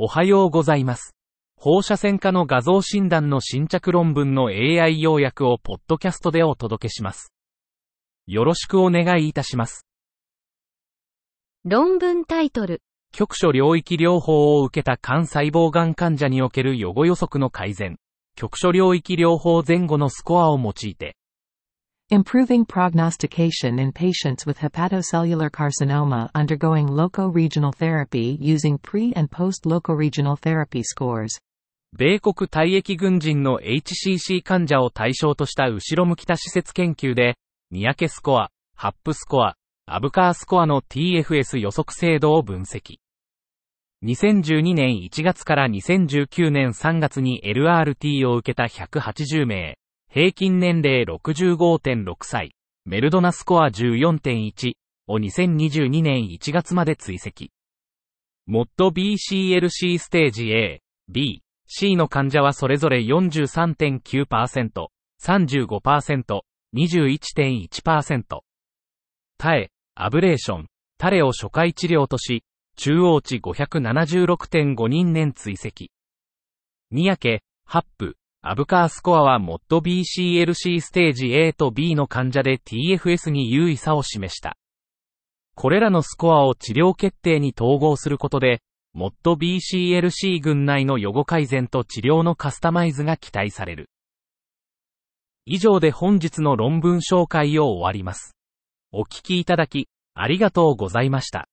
おはようございます。放射線科の画像診断の新着論文の AI 要約をポッドキャストでお届けします。よろしくお願いいたします。論文タイトル。局所領域療法を受けた肝細胞がん患者における予後予測の改善。局所領域療法前後のスコアを用いて、Improving prognostication in patients with hepatocellular carcinoma undergoing loco-regional therapy using pre- and post-loco-regional therapy scores. 米国退役軍人の HCC 患者を対象とした後ろ向きた施設研究で、ニヤケスコア、ハップスコア、アブカースコアの TFS 予測精度を分析。2012年1月から2019年3月に LRT を受けた180名、平均年齢65.6歳、メルドナスコア14.1を2022年1月まで追跡。モッド BCLC ステージ A、B、C の患者はそれぞれ43.9%、35%、21.1%。耐え、アブレーション、タレを初回治療とし、中央値576.5人年追跡。ニヤケ、ハップ、アブカースコアはモッド BCLC ステージ A と B の患者で TFS に優位さを示した。これらのスコアを治療決定に統合することで、モッド BCLC 群内の予後改善と治療のカスタマイズが期待される。以上で本日の論文紹介を終わります。お聞きいただき、ありがとうございました。